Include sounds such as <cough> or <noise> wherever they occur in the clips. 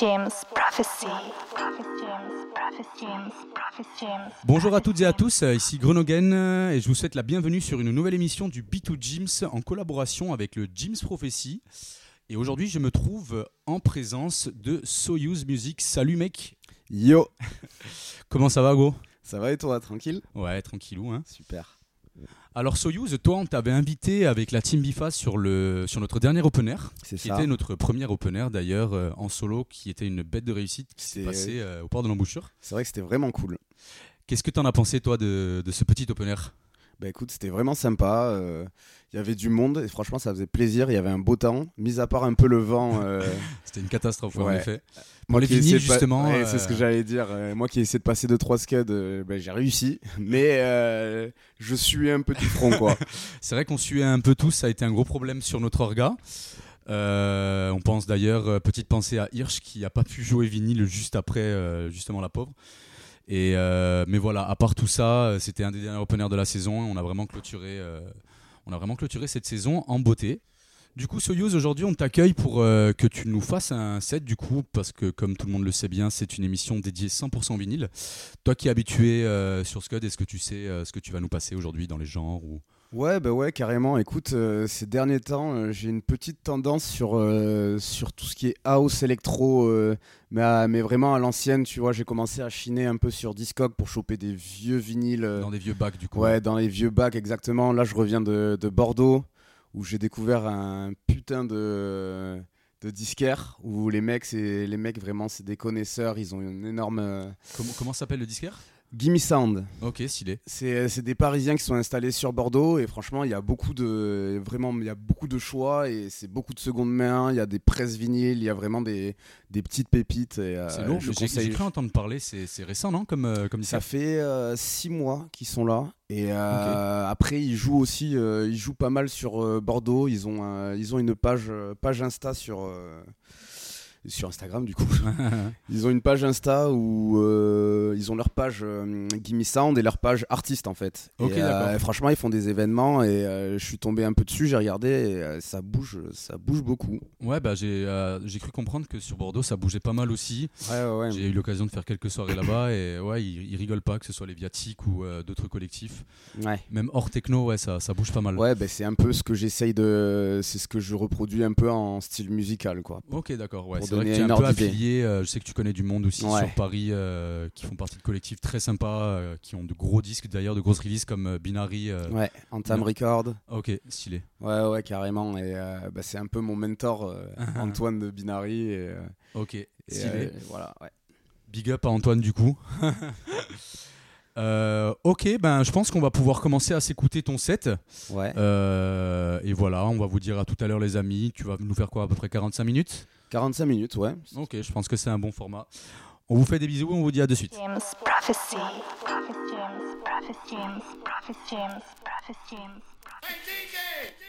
James Prophecy. Bonjour à toutes et à tous, ici Grenogen et je vous souhaite la bienvenue sur une nouvelle émission du B2 James en collaboration avec le James Prophecy. Et aujourd'hui, je me trouve en présence de Soyuz Music. Salut mec Yo Comment ça va, Go Ça va et toi, tranquille? Ouais, tranquillou. Hein. Super. Alors Soyuz, toi, on t'avait invité avec la Team Bifa sur, le, sur notre dernier open air, C'est qui ça. était notre premier open air d'ailleurs euh, en solo, qui était une bête de réussite qui s'est C'est- passée euh, au port de l'embouchure. C'est vrai que c'était vraiment cool. Qu'est-ce que t'en as pensé, toi, de, de ce petit open air Bah écoute, c'était vraiment sympa. euh, Il y avait du monde et franchement, ça faisait plaisir. Il y avait un beau temps, mis à part un peu le vent. euh, <laughs> C'était une catastrophe, en effet. moi les vinyles, justement, Ouais, euh, c'est ce que j'allais dire. euh, moi qui ai essayé de passer 2-3 scuds, euh, bah, j'ai réussi. Mais euh, je suis un petit front, quoi. <laughs> C'est vrai qu'on suait un peu tous, ça a été un gros problème sur notre orga. Euh, on pense d'ailleurs, euh, petite pensée à Hirsch qui n'a pas pu jouer vinyle juste après, euh, justement la pauvre. Euh, mais voilà, à part tout ça, euh, c'était un des derniers open air de la saison. On a vraiment clôturé, euh, on a vraiment clôturé cette saison en beauté. Du coup, Soyuz, aujourd'hui, on t'accueille pour que tu nous fasses un set, du coup, parce que, comme tout le monde le sait bien, c'est une émission dédiée 100% vinyle. Toi qui es habitué sur Scud, est-ce que tu sais ce que tu vas nous passer aujourd'hui dans les genres ou... Ouais, bah ouais, carrément. Écoute, ces derniers temps, j'ai une petite tendance sur, sur tout ce qui est house, électro, mais, à- mais vraiment à l'ancienne, tu vois. J'ai commencé à chiner un peu sur Discog pour choper des vieux vinyles. euh, Dans des vieux bacs, du coup. Ouais, dans les vieux bacs, exactement. Là, je reviens de, de Bordeaux, où j'ai découvert un putain de, de disquaire, où les mecs, c'est, les mecs vraiment, c'est des connaisseurs. Ils ont une énorme. euh, Comment, comment s'appelle le disquaire? Gimme Sound. Ok, stylé. C'est, c'est des Parisiens qui sont installés sur Bordeaux, et franchement, il y a beaucoup de, vraiment, il y a beaucoup de choix, et c'est beaucoup de seconde main. Il y a des presses vinyles, il y a vraiment des, des petites pépites. euh, C'est lourd, j'ai cru entendre parler, c'est récent, non Comme, euh, comme Ça fait euh, six mois qu'ils sont là. Et euh, après, ils jouent aussi, euh, ils jouent pas mal sur euh, Bordeaux. Ils ont, ils ont une page, euh, page Insta sur, euh, sur Instagram, du coup. <laughs> Ils ont une page Insta où euh, ils ont leur page euh, Gimme Sound et leur page artiste, en fait. Ok, et, euh, franchement, ils font des événements et euh, je suis tombé un peu dessus, j'ai regardé et ça bouge, ça bouge beaucoup. Ouais, bah j'ai j'ai cru comprendre que sur Bordeaux, ça bougeait pas mal aussi. Ouais, ouais, ouais. J'ai eu l'occasion de faire quelques soirées là-bas et ouais, ils, ils rigolent pas, que ce soit les Viatiques ou d'autres collectifs. Même hors techno, ouais, ça, ça bouge pas mal. Ouais, ben c'est un peu ce que j'essaye de. C'est ce que je reproduis un peu en style musical, quoi. Ok, d'accord. Ouais. Pour donner tu es un peu affilié. euh, je sais que tu connais du monde aussi Ouais. sur Paris euh, qui font partie de collectifs très sympas, euh, qui ont de gros disques d'ailleurs, de grosses releases comme Binary. Ouais, Anthem ouais. Record. Ok, stylé. Ouais, ouais, carrément. Et bah, c'est un peu mon mentor, <laughs> Antoine de Binary. Et, Ok, stylé. voilà, ouais. Big up à Antoine du coup. <laughs> Euh, ok, ben je pense qu'on va pouvoir commencer à s'écouter ton set. Ouais. Euh, et voilà, on va vous dire à tout à l'heure les amis. Tu vas nous faire quoi à peu près 45 minutes? 45 minutes, ouais. Ok, je pense que c'est un bon format. On vous fait des bisous, on vous dit à de suite. James Prophecy. Prophet James. Prophet James. Prophet James. Prophet James. James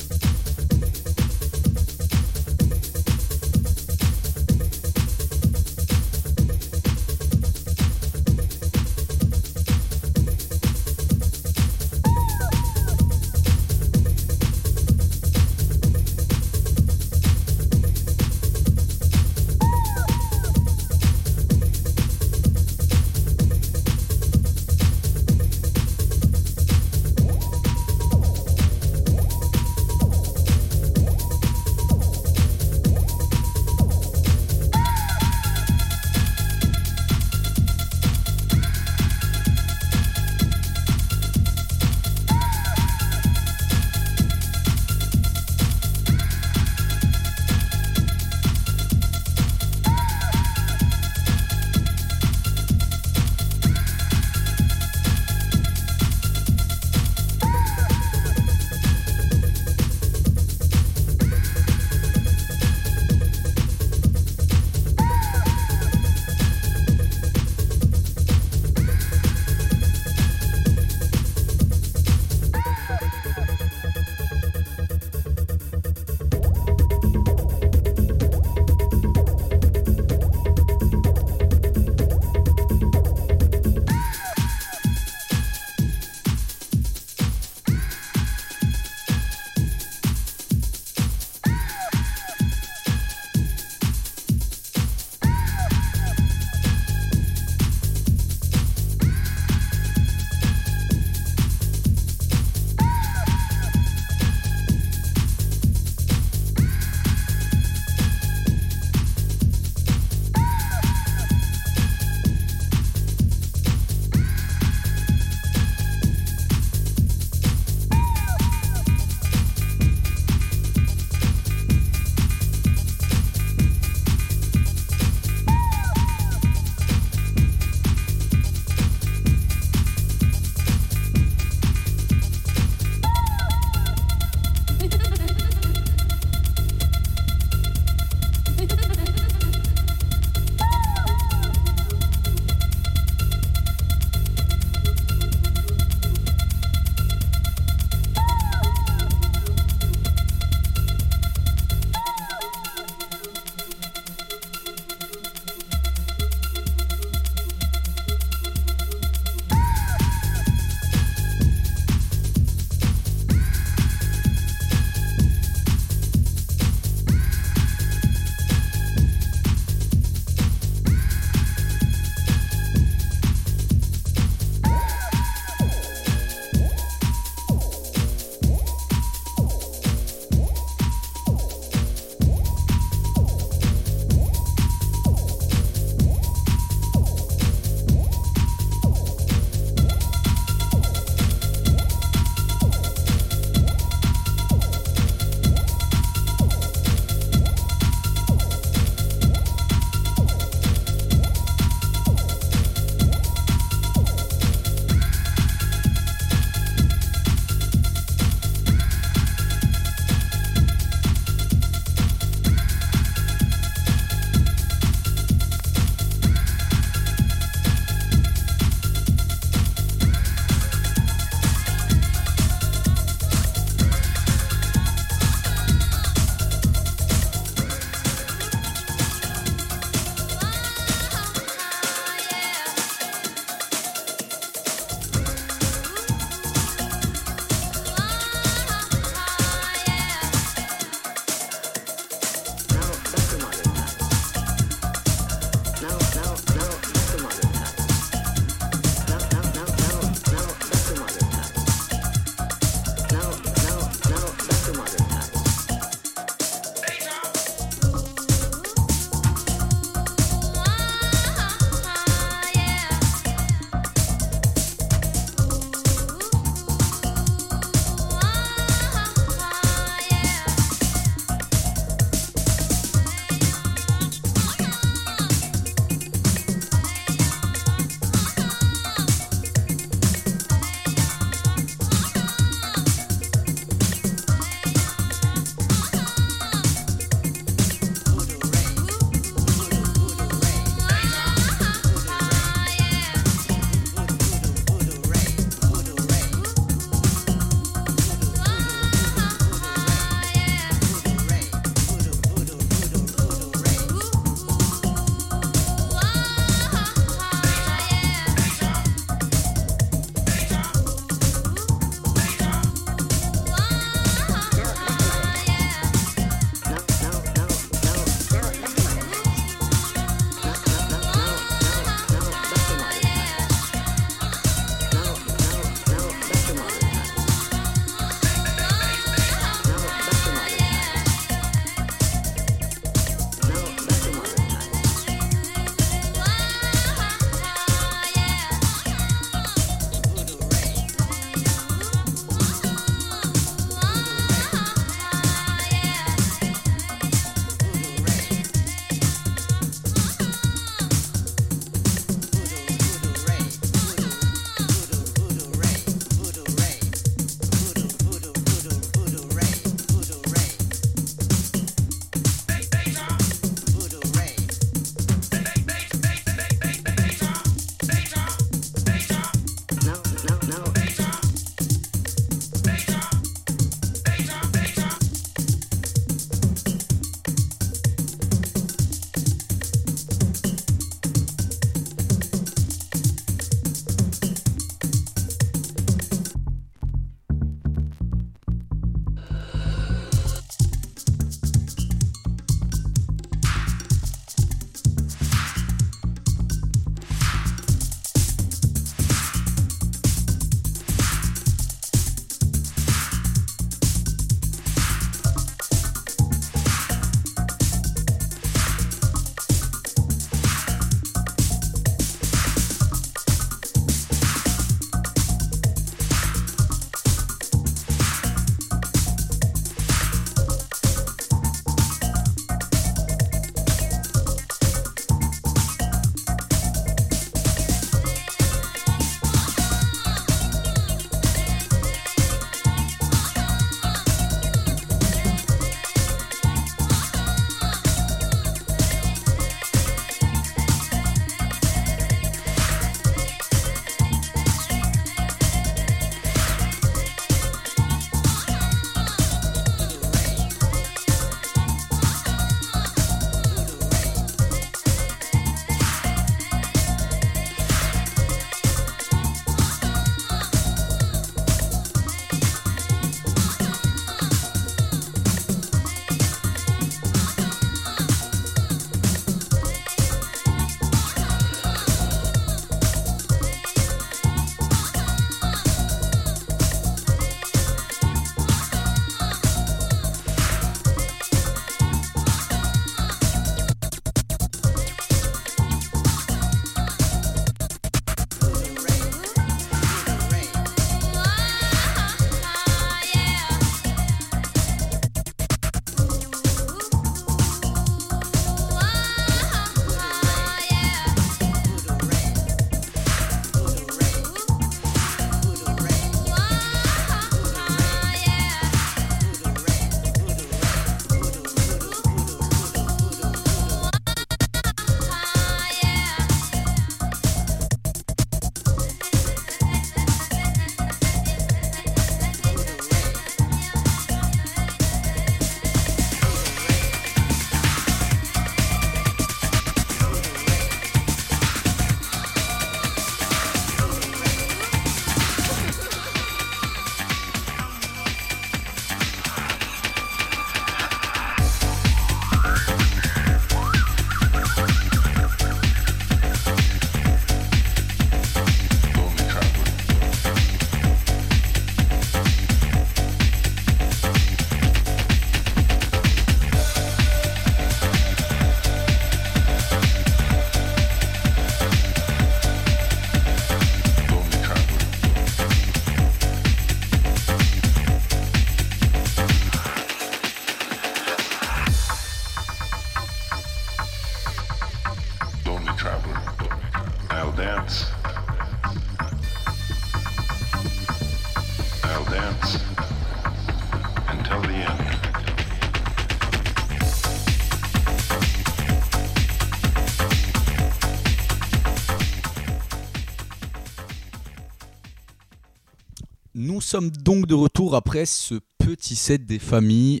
sommes donc de retour après ce petit set des familles.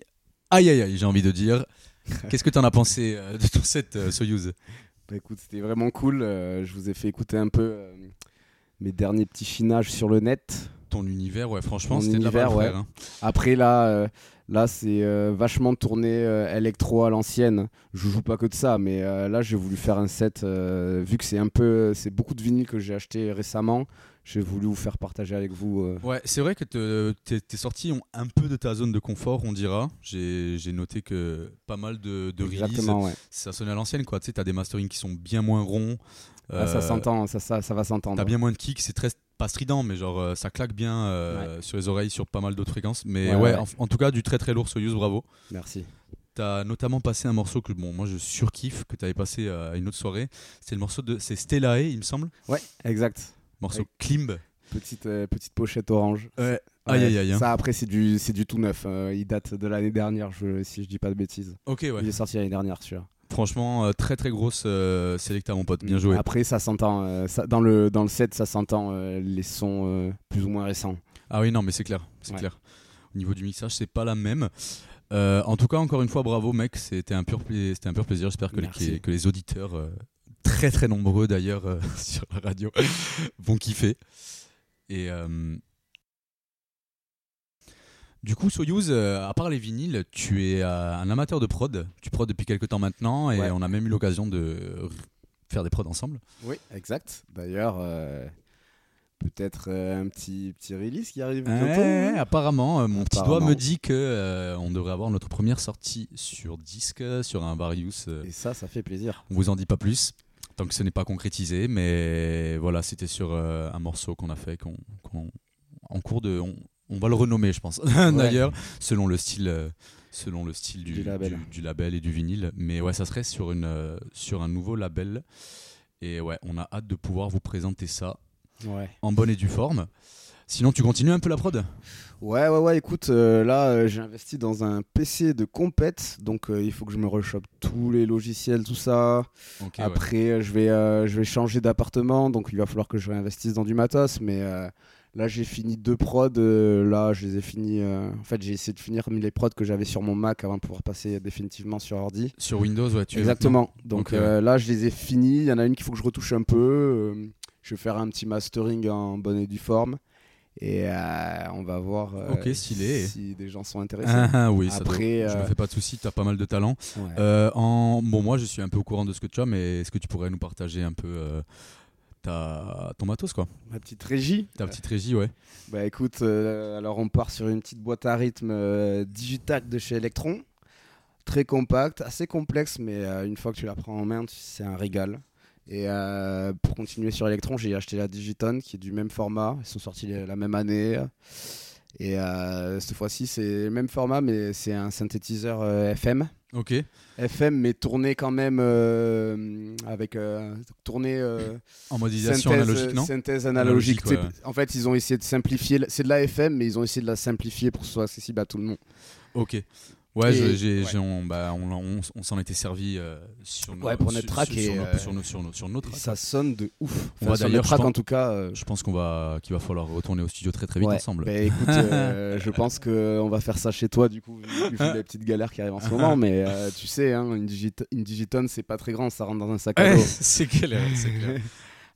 Aïe aïe aïe, j'ai envie de dire. <laughs> Qu'est-ce que tu en as pensé euh, de tout cette euh, Soyuz Bah, écoute, c'était vraiment cool. euh, je vous ai fait écouter un peu euh, mes derniers petits chinages sur le net. Ton univers, ouais, franchement, c'était de la ouais. hein. Après là, là c'est euh, vachement tourné euh, électro à l'ancienne. Je joue pas que de ça, mais euh, là j'ai voulu faire un set vu que c'est un peu, c'est beaucoup de vinyles que j'ai acheté récemment. J'ai voulu vous faire partager avec vous. Ouais, c'est vrai que te- tes, tes sorties ont un peu de ta zone de confort, on dira. J'ai noté que pas mal de, de releases, ouais. ça sonne à l'ancienne, quoi. Tu sais, t'as des masterings qui sont bien moins ronds. Ah, ça s'entend, ça, ça, ça va s'entendre. T'as bien moins de kicks, c'est très pas strident, mais genre euh, ça claque bien euh, sur les oreilles sur pas mal d'autres fréquences. Mais Ouais, ouais, ouais. En, en tout cas, du très très lourd Soyuz, bravo. Merci. T'as notamment passé un morceau que bon, moi je surkiffe, que t'avais passé euh, à une autre soirée. C'est le morceau de. C'est Stellae, il me semble. Ouais, exact. Morceau. Klimb. Petite, euh, petite pochette orange. Ouais. Aïe, aïe, aïe, hein. Ça après c'est du, c'est du tout neuf. euh, il date de l'année dernière, je, si je dis pas de bêtises. Ok, ouais. Il est sorti l'année dernière, celui-là. Franchement, euh, très très grosse euh, Selecta, mon pote. Bien Mm. joué. Après, ça s'entend. euh, ça- dans, le, dans le set, ça s'entend euh, les sons euh, plus ou moins récents. Ah oui, non, mais c'est clair. C'est Ouais. clair. Au niveau du mixage, c'est pas la même. Euh, en tout cas, encore une fois, bravo, mec. C'était un pur, pla- c'était un pur plaisir. J'espère que les, Merci. que les auditeurs, euh, très très nombreux d'ailleurs euh, <laughs> sur la radio, <laughs> vont kiffer. Et euh, du coup, Soyuz, euh, à part les vinyles, tu es euh, un amateur de prod. Tu prod depuis quelques temps maintenant et Ouais. on a même eu l'occasion de faire des prods ensemble. Oui, exact. D'ailleurs, euh, peut-être un petit, petit release qui arrive Ouais, bientôt. apparemment, mon petit doigt me dit que on devrait avoir notre première sortie sur disque, sur un Varius. euh, Et ça, ça fait plaisir. on vous en dit pas plus, tant que ce n'est pas concrétisé, mais voilà, c'était sur un morceau qu'on a fait, qu'on, en cours de, on, on va le renommer, je pense. <laughs> D'ailleurs, selon le style, euh, selon le style du, Du label. du- du label et du vinyle. Mais ouais, ça serait sur une, euh, sur un nouveau label. Et ouais, on a hâte de pouvoir vous présenter ça Ouais. en bonne et due forme. Sinon, tu continues un peu la prod? Ouais, ouais, ouais, écoute, euh, là, euh, j'ai investi dans un PC de compète, donc il faut que je me rechoppe tous les logiciels, tout ça. Après, je, vais, je vais changer d'appartement, donc il va falloir que je réinvestisse dans du matos, mais là, j'ai fini deux prods, euh, là, je les ai finis, euh, en fait, j'ai essayé de finir les prods que j'avais sur mon Mac avant de pouvoir passer définitivement sur ordi. Sur Windows, ouais, tu Exactement, donc euh, là, je les ai finis, il y en a une qu'il faut que je retouche un peu, je vais faire un petit mastering en bonne et due forme. Et on va voir euh, Ok, stylé. si des gens sont intéressés. Ah, ah, oui, ça Après, doit- je me fais pas de soucis, tu as pas mal de talent. Ouais. En... Bon, moi, je suis un peu au courant de ce que tu as, mais est-ce que tu pourrais nous partager un peu euh, ta... ton matos, quoi Ma petite régie. Ta petite régie, ouais. Bah écoute, euh, alors on part sur une petite boîte à rythme euh, Digitac de chez Electron. Très compacte, assez complexe, mais euh, une fois que tu la prends en main, c'est un régal. Et euh, pour continuer sur Electron, j'ai acheté la Digitone qui est du même format. Ils sont sortis la même année. Et euh, cette fois-ci, c'est le même format, mais c'est un synthétiseur euh, FM. Ok. FM, mais tourné quand même euh, avec tourné En modélisation synthèse, analogique, non synthèse Analogique, ouais, En fait, ils ont essayé de simplifier. C'est de la FM, mais ils ont essayé de la simplifier pour que ce soit accessible à tout le monde. Ok. Ouais, Et- je- j'ai, ouais. j'ai- on, bah, on, on- on s'en était servi euh, sur nos, Ouais, pour notre track sur, et, sur nos, euh, sur nos- sur nos- sur nos Et tracks. ça sonne de ouf. On va sur tracks, je pense- en tout cas. euh, Je pense qu'on va, qu'il va falloir retourner au studio très très vite ouais. ensemble. Bah, écoute, euh, <laughs> je pense qu'on va faire ça chez toi, du coup, vu, les <laughs> petites galères qui arrivent en ce moment. Mais euh, tu sais, hein, une, digit- une digitone, c'est pas très grand, ça rentre dans un sac à dos. <laughs> c'est clair, c'est clair.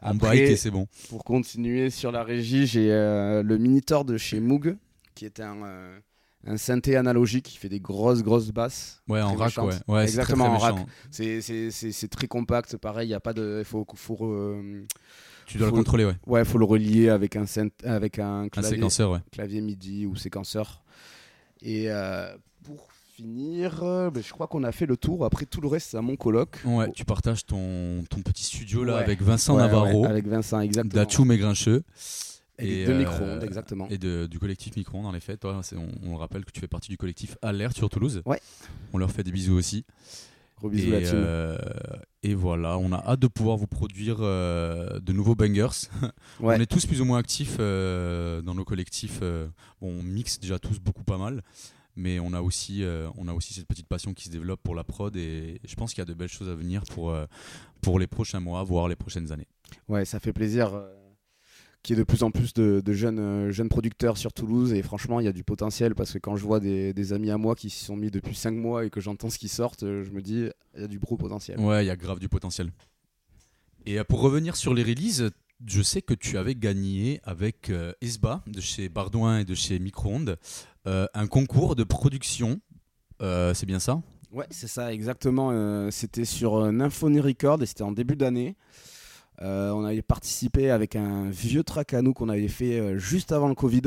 Après, c'est bon. Pour continuer sur la régie, j'ai euh, le Minitor de chez Moog, qui est un, euh, un synthé analogique qui fait des grosses, grosses basses. Ouais, en rack, ouais. ouais c'est très, Exactement, très en rack. C'est- très compact, pareil, il y a pas de. Il faut, faut, euh, Tu dois le contrôler, ouais. ouais, faut le relier avec un, synth- avec un Un clavier, séquenceur, ouais. clavier MIDI ou séquenceur. Et euh, pour finir, ben, je crois qu'on a fait le tour. Après, tout le reste, c'est à mon coloc. Ouais, tu partages ton, ton petit studio là Ouais. avec Vincent Ouais, Navarro, ouais, avec Vincent, exactement. d'Achoum et de euh, micro-ondes, exactement. Et de- du collectif Micro-ondes, en effet. Toi, on, on le rappelle que tu fais partie du collectif Alerte sur Toulouse. Ouais. On leur fait des bisous aussi. Gros bisous, et, la team. euh, et voilà, on a hâte de pouvoir vous produire euh, de nouveaux bangers. <laughs> Ouais. On est tous plus ou moins actifs euh, dans nos collectifs. euh, on mixe déjà tous beaucoup pas mal. Mais on a, aussi, euh, on a aussi cette petite passion qui se développe pour la prod et je pense qu'il y a de belles choses à venir pour, euh, pour les prochains mois, voire les prochaines années. Ouais, ça fait plaisir. Qui est de plus en plus de, de jeunes, euh, jeunes producteurs sur Toulouse. Et franchement, il y a du potentiel parce que quand je vois des, des amis à moi qui s'y sont mis depuis 5 mois et que j'entends ce qui sortent, euh, je me dis, il y a du gros potentiel. Ouais, il y a grave du potentiel. Et euh, pour revenir sur les releases, je sais que tu avais gagné avec euh, Esba de chez Bardouin et de chez Microonde euh, un concours de production. Euh, c'est bien ça? Ouais, c'est ça, exactement. Euh, c'était sur Nymphony Record et c'était en début d'année. Euh, on avait participé avec un vieux track à nous qu'on avait fait euh, juste avant le Covid.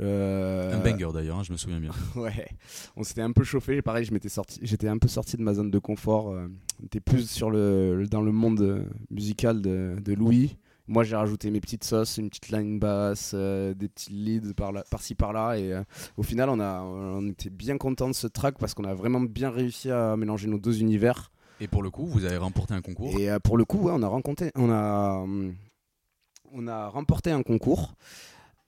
Euh, Un banger d'ailleurs, hein, je me souviens bien. <laughs> Ouais, on s'était un peu chauffé. Pareil, je m'étais sorti, j'étais un peu sorti de ma zone de confort. on était plus sur le, dans le monde musical de, de Louis. Moi, j'ai rajouté mes petites sauces, une petite line basse, euh, des petits leads par là- par-ci par-là. Et euh, au final, on, a, on était bien content de ce track parce qu'on a vraiment bien réussi à mélanger nos deux univers. Et pour le coup, vous avez remporté un concours. Et euh, pour le coup, ouais, on a rencontré, on a, hum, on a remporté un concours.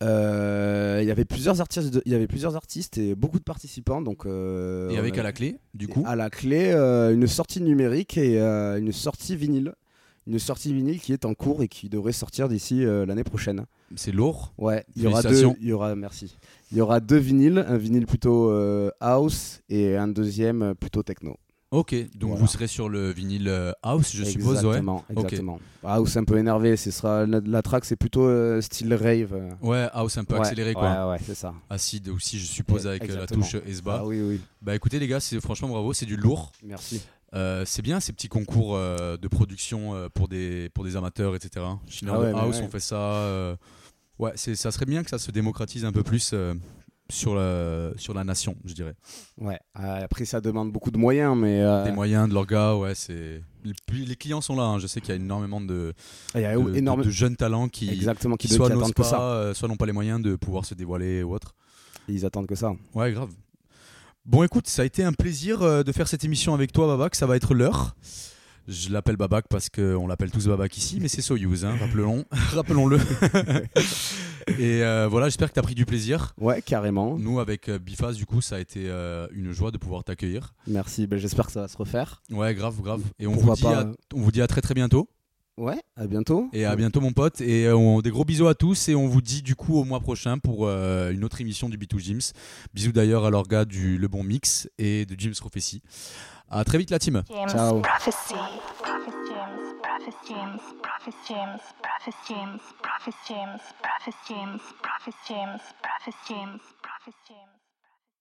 Euh, Il y avait plusieurs artistes, de- il y avait plusieurs artistes et beaucoup de participants. Donc, euh, Et avec a- à la clé, du coup à la clé, euh, une sortie numérique et euh, une sortie vinyle. Une sortie vinyle qui est en cours et qui devrait sortir d'ici euh, l'année prochaine. C'est lourd. Ouais, il y aura deux. Il y aura, merci. Il y aura deux vinyles, un vinyle plutôt euh, house et un deuxième euh, plutôt techno. Ok, donc Voilà. vous serez sur le vinyle euh, House, je suppose, ouais. exactement, exactement. House un peu énervé, ce sera la, la track c'est plutôt euh, style rave. euh. Ouais, House un peu Ouais, accéléré, quoi. Ouais, ouais, c'est ça. Acide aussi, je suppose, Ouais, avec la exactement. touche Esba. Ah oui, oui. Bah écoutez, les gars, c'est franchement bravo, c'est du lourd. Merci. Euh, c'est bien ces petits concours de production pour, des, pour des amateurs, etc. Chez Ah ouais, House, on fait ça. ouais, ça serait bien que ça se démocratise un peu plus sur, la, sur la nation, je dirais. Ouais. Euh, après, ça demande beaucoup de moyens, mais euh, Des moyens, de l'orga, ouais, c'est. Les, clients sont là, hein. je sais qu'il y a énormément de, il y a de, énorme- de- jeunes talents qui, exactement qui, qui soit que pas, ça. euh, soit n'ont pas les moyens de pouvoir se dévoiler ou autre. Ils attendent que ça. Ouais, grave. Bon, écoute, ça a été un plaisir de faire cette émission avec toi, Babac. Ça va être l'heure. Je l'appelle Babac parce qu'on l'appelle tous Babac ici, mais c'est Soyuz, hein, rappelons, <laughs> rappelons-le. <laughs> Et euh, voilà, j'espère que tu as pris du plaisir. Ouais, carrément. Nous, avec euh, Bifaz, du coup, ça a été euh, une joie de pouvoir t'accueillir. Merci. Ben, J'espère que ça va se refaire. Ouais, grave, grave. Et on vous, dit pas, à, on vous dit à très très bientôt. Ouais, à bientôt. Et à bientôt, mon pote. Et on- des gros bisous à tous. Et on vous dit du coup au mois prochain pour euh, une autre émission du B2 James. Bisous d'ailleurs à l'orga du Le Bon Mix et de James Prophecy. À très vite, la team. James Ciao. Prophecy. Prophet James, Prophet James, Prophet James, Prophet James, Prophet James, Prophet James, Prophet James, Prophet James.